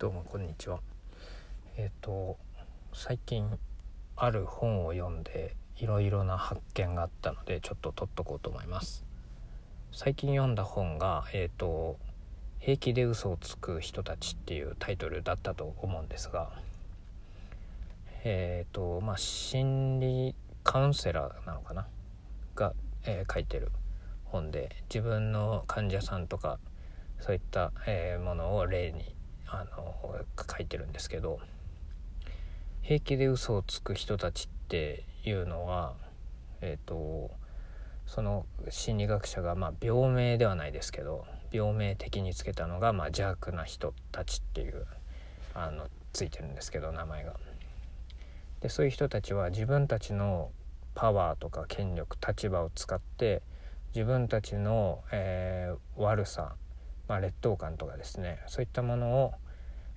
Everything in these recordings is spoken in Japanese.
どうもこんにちは。えっ、と最近ある本を読んでいろいろな発見があったのでちょっと取っとこうと思います。最近読んだ本がえっ、と平気で嘘をつく人たちっていうタイトルだったと思うんですがえっ、とまあ心理カウンセラーなのかな？が、えー書いてる本で自分の患者さんとかそういった、えものを例にあの書いてるんですけど平気で嘘をつく人たちっていうのはえっ、とその心理学者がまあ病名ではないですけど病名的につけたのがまあ邪悪な人たちっていうあのついてるんですけど名前が。でそういう人たちは自分たちのパワーとか権力立場を使って自分たちの、えー悪さ、まあ、劣等感とかですねそういったものを、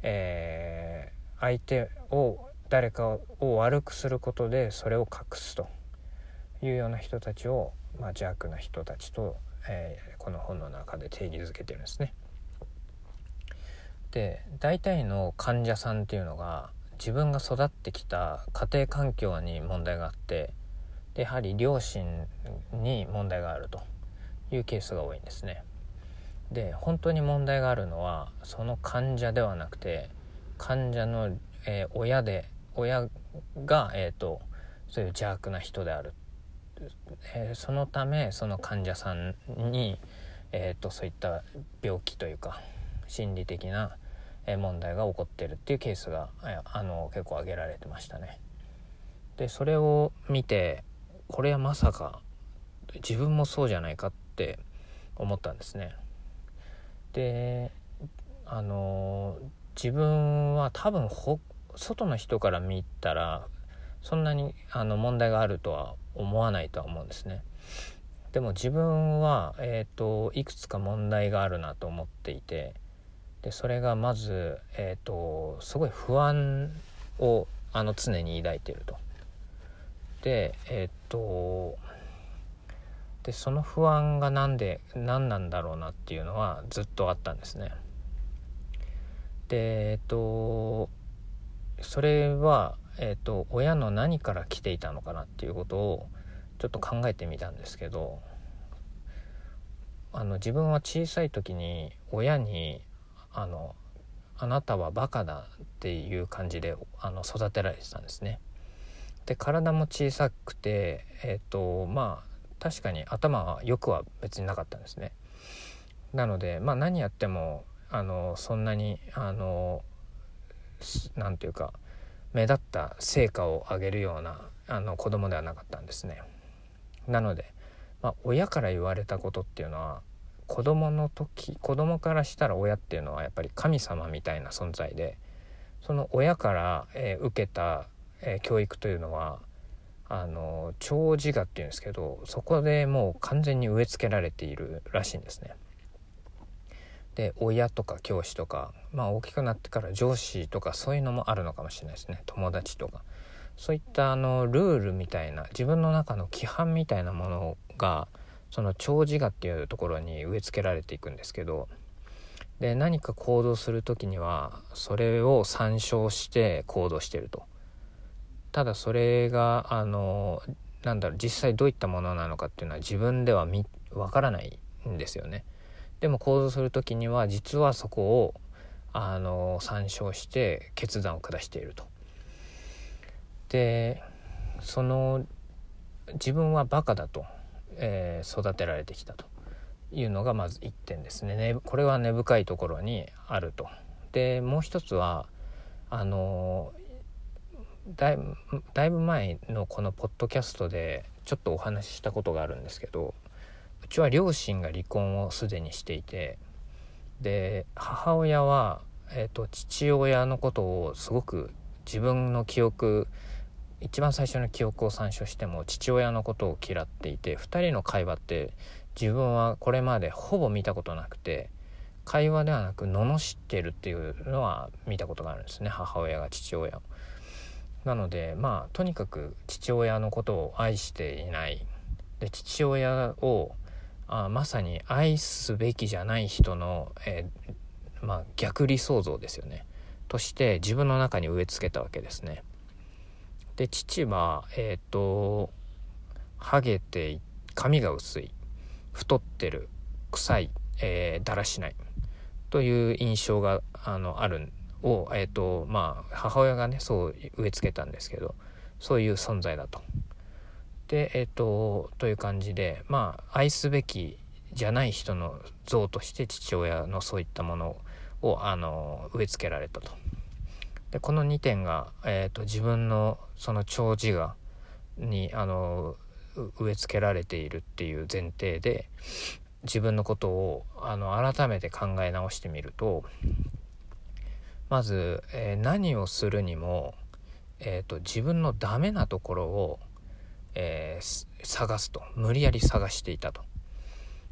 えー相手を誰かを悪くすることでそれを隠すというような人たちを、まあ、邪悪な人たちと、えーこの本の中で定義づけてるんですね。で大体の患者さんっていうのが自分が育ってきた家庭環境に問題があってでやはり両親に問題があるというケースが多いんですね。で本当に問題があるのはその患者ではなくて患者の、えー親で親が、えー、とそういう邪悪な人である、えーそのためその患者さんに、えー、とそういった病気というか心理的な問題が起こってるっていうケースがあの結構挙げられてましたね。でそれを見てこれはまさか自分もそうじゃないかって思ったんですね。であの自分は多分外の人から見たらそんなにあの問題があるとは思わないとは思うんですね。でも自分は、えー、といくつか問題があるなと思っていてでそれがまず、えー、とすごい不安をあの常に抱いていると。でえっ、とでその不安が何で何なんだろうなっていうのはずっとあったんですね。でえっ、とそれは、えっと親の何から来ていたのかなっていうことをちょっと考えてみたんですけどあの自分は小さい時に親にあの「あなたはバカだ」っていう感じであの育てられてたんですね。で体も小さくてえっ、とまあ確かに頭はよくは別になかったんですね。なのでまあ何やってもあのそんなにあのなんていうか目立った成果を上げるようなあの子供ではなかったんですね。なので、まあ、親から言われたことっていうのは子供の時子供からしたら親っていうのはやっぱり神様みたいな存在でその親から、えー受けた、えー教育というのはあの長自我っていうんですけどそこでもう完全に植え付けられているらしいんですね。で親とか教師とかまあ大きくなってから上司とかそういうのもあるのかもしれないですね。友達とか。そういったあのルールみたいな自分の中の規範みたいなものがその長自我っていうところに植え付けられていくんですけどで何か行動する時にはそれを参照して行動してると。ただそれがあのなんだろう実際どういったものなのかっていうのは自分ではわからないんですよね。でも行動する時には実はそこをあの参照して決断を下していると。でその自分はバカだと、えー育てられてきたと。いうのがまず1点ですね。ねこれは根深いところにあると。でもう一つはあのだいだいぶ前のこのポッドキャストでちょっとお話ししたことがあるんですけどうちは両親が離婚をすでにしていてで母親は、えー、と父親のことをすごく自分の記憶一番最初の記憶を参照しても父親のことを嫌っていて2人の会話って自分はこれまでほぼ見たことなくて会話ではなく罵ってるっていうのは見たことがあるんですね母親が父親を。なのでまあとにかく父親のことを愛していない。で父親をあまさに愛すべきじゃない人の、えーまあ、逆理想像ですよね。として自分の中に植え付けたわけですね。で父はえっ、ー、とハゲて髪が薄い。太ってる。臭い、えー、だらしない。という印象があのあるを、えーとまあ、母親がねそう植え付けたんですけどそういう存在だと。でえ、ー、とという感じでまあ愛すべきじゃない人の像として父親のそういったものをあの植え付けられたと。でこの2点が、えーと、自分のその長自我にあの植え付けられているっていう前提で自分のことをあの改めて考え直してみるとまず、えー、何をするにも、えーと、自分のダメなところを、えー、探すと無理やり探していたと。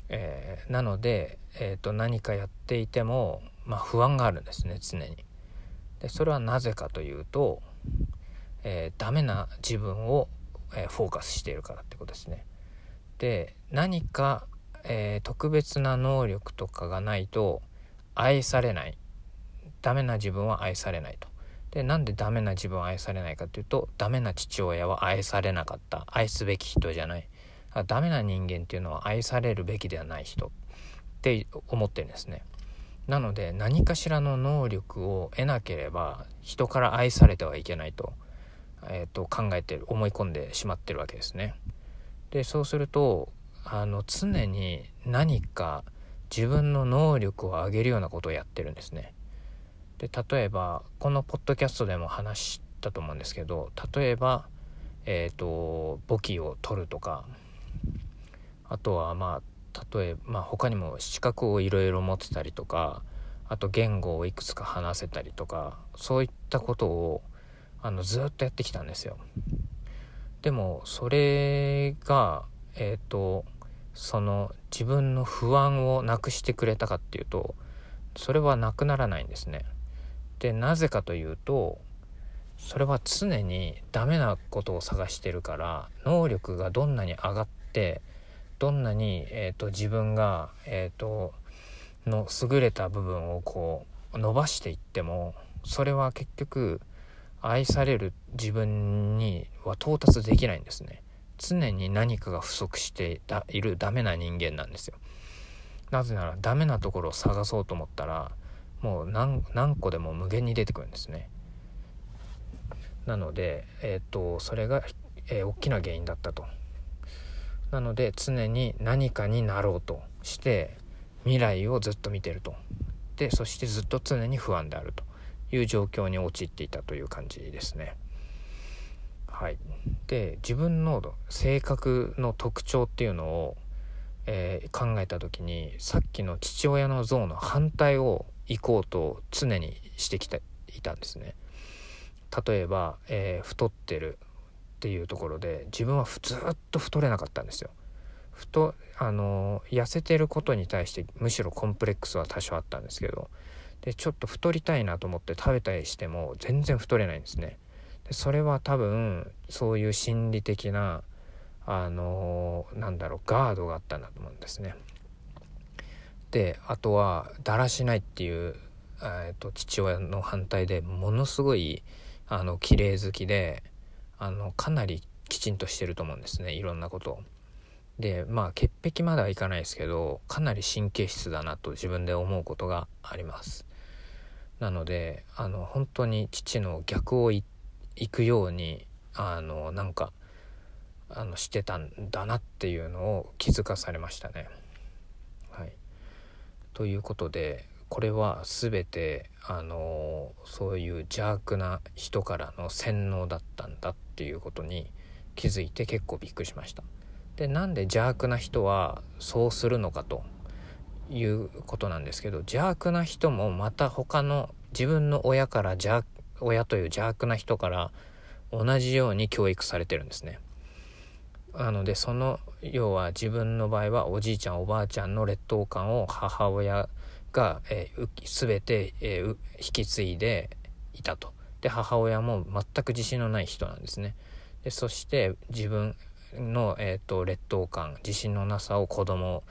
えー、なので、えーと、何かやっていても、まあ、不安があるんですね常に。でそれはなぜかというと、えー、ダメな自分を、えー、フォーカスしているからってことですね。で何か、えー、特別な能力とかがないと愛されないダメな自分は愛されないと。でなんでダメな自分は愛されないかというとダメな父親は愛されなかった愛すべき人じゃないダメな人間っていうのは愛されるべきではない人って思ってるんですね。なので何かしらの能力を得なければ人から愛されてはいけないと,、えー、と考えてる思い込んでしまってるわけですね。でそうするとあの常に何か自分の能力を上げるようなことをやってるんですね。で例えばこのポッドキャストでも話したと思うんですけど例えばえっ、ー、と簿記を取るとかあとはまあ例えば、まあ、他にも資格をいろいろ持ってたりとかあと言語をいくつか話せたりとかそういったことをあのずっとやってきたんですよ。でもそれがえっ、ー、とその自分の不安をなくしてくれたかっていうとそれはなくならないんですね。でなぜかというとそれは常にダメなことを探してるから能力がどんなに上がってどんなに、えーと、自分が、えーと、の優れた部分をこう伸ばしていってもそれは結局愛される自分には到達できないんですね。常に何かが不足しているダメな人間なんですよ。なぜならダメなところを探そうと思ったらもう何何個でも無限に出てくるんですね。なのでえっ、ー、とそれが、えー、大きな原因だったと。なので常に何かになろうとして未来をずっと見てると。でそしてずっと常に不安であると。いう状況に陥っていたという感じですね。はい、で自分の性格の特徴っていうのを、えー、考えた時にさっきの父親の像の反対を行こうと常にしてきていたんですね。例えば、えー、太ってるっていうところで自分はずっと太れなかったんですよ。太あの痩せてることに対してむしろコンプレックスは多少あったんですけどでちょっと太りたいなと思って食べたりしても全然太れないんですね。でそれは多分そういう心理的なあのなんだろうガードがあったんだと思うんですね。であとはだらしないっていう、えーと父親の反対でものすごいあの綺麗好きであのかなりきちんとしてると思うんですねいろんなことを。でまあ潔癖まではいかないですけどかなり神経質だなと自分で思うことがあります。なのであの本当に父の逆を行くようにあのなんかあのしてたんだなっていうのを気づかされましたね。ということでこれは全てあのそういう邪悪な人からの洗脳だったんだっていうことに気づいて結構びっくりしました。でなんで邪悪な人はそうするのかということなんですけど邪悪な人もまた他の自分の親から邪親という邪悪な人から同じように教育されてるんですね。なのでその要は自分の場合はおじいちゃんおばあちゃんの劣等感を母親が、えー、全て、えー、引き継いでいたと。で母親も全く自信のない人なんですね。でそして自分の、えーと、劣等感自信のなさを子供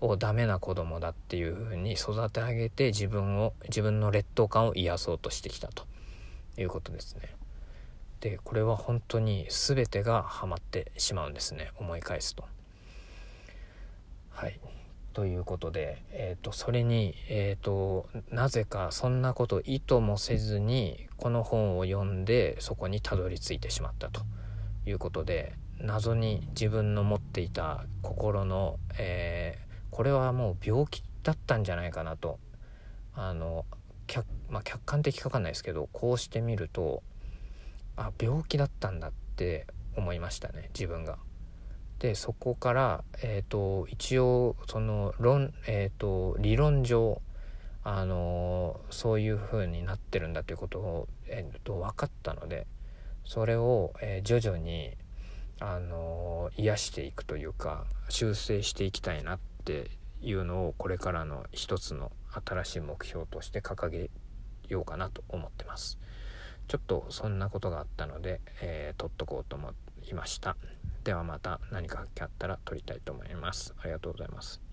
をダメな子供だっていう風に育て上げて自分を自分の劣等感を癒そうとしてきたということですね。でこれは本当に全てがハマってしまうんですね。思い返すと。はい。ということで、えーと、それに、えーと、なぜかそんなこと意図もせずにこの本を読んでそこにたどり着いてしまったと。いうことで謎に自分の持っていた心の、えー、これはもう病気だったんじゃないかなと。あの客,、まあ、客観的かかんないですけどこうしてみるとあ病気だったんだって思いましたね自分が。でそこから、えーと、一応その論、えーと、理論上あのそういう風になってるんだということを、えーと、分かったのでそれを、えー、徐々にあの癒していくというか修正していきたいなっていうのをこれからの一つの新しい目標として掲げようかなと思ってます。ちょっとそんなことがあったので、えー、撮っとこうと思いました。ではまた何かあったら撮りたいと思います。ありがとうございます。